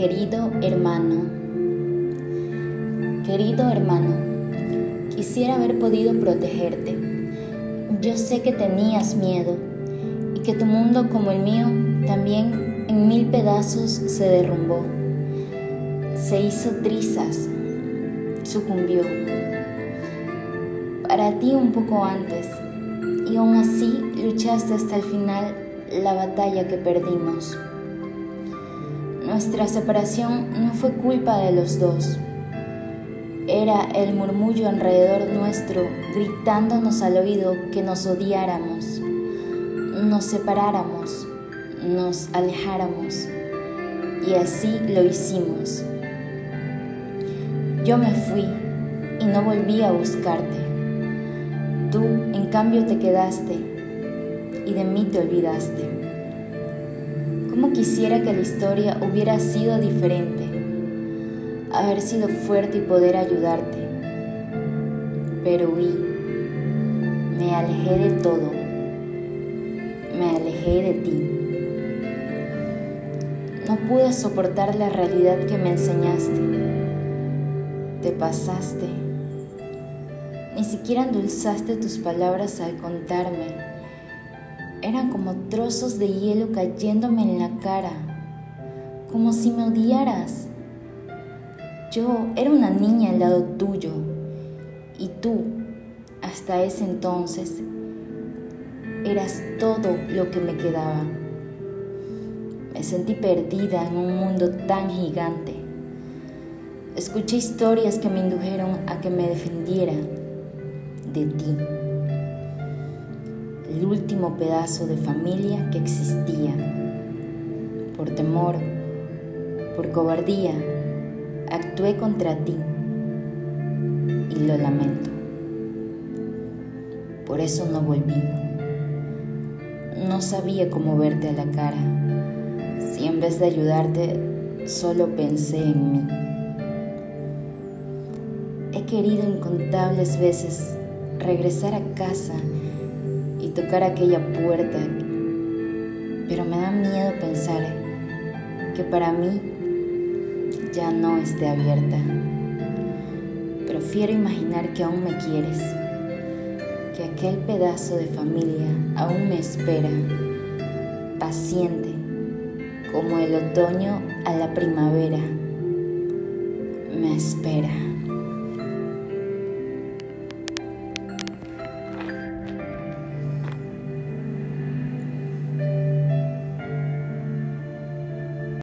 Querido hermano, querido hermano, quisiera haber podido protegerte. Yo sé que tenías miedo y que tu mundo como el mío también en mil pedazos se derrumbó, se hizo trizas, sucumbió. Para ti un poco antes y aún así luchaste hasta el final la batalla que perdimos. Nuestra separación no fue culpa de los dos. Era el murmullo alrededor nuestro gritándonos al oído que nos odiáramos, nos separáramos, nos alejáramos. Y así lo hicimos. Yo me fui y no volví a buscarte. Tú, en cambio, te quedaste y de mí te olvidaste. ¿Cómo quisiera que la historia hubiera sido diferente? Haber sido fuerte y poder ayudarte. Pero huí. Me alejé de todo. Me alejé de ti. No pude soportar la realidad que me enseñaste. Te pasaste. Ni siquiera endulzaste tus palabras al contarme eran como trozos de hielo cayéndome en la cara, como si me odiaras. Yo era una niña al lado tuyo y tú, hasta ese entonces, eras todo lo que me quedaba. Me sentí perdida en un mundo tan gigante. Escuché historias que me indujeron a que me defendiera de ti el último pedazo de familia que existía. Por temor, por cobardía, actué contra ti y lo lamento. Por eso no volví. No sabía cómo verte a la cara, si en vez de ayudarte solo pensé en mí. He querido incontables veces regresar a casa y tocar aquella puerta, pero me da miedo pensar que para mí ya no esté abierta. Prefiero imaginar que aún me quieres, que aquel pedazo de familia aún me espera, paciente, como el otoño a la primavera, me espera.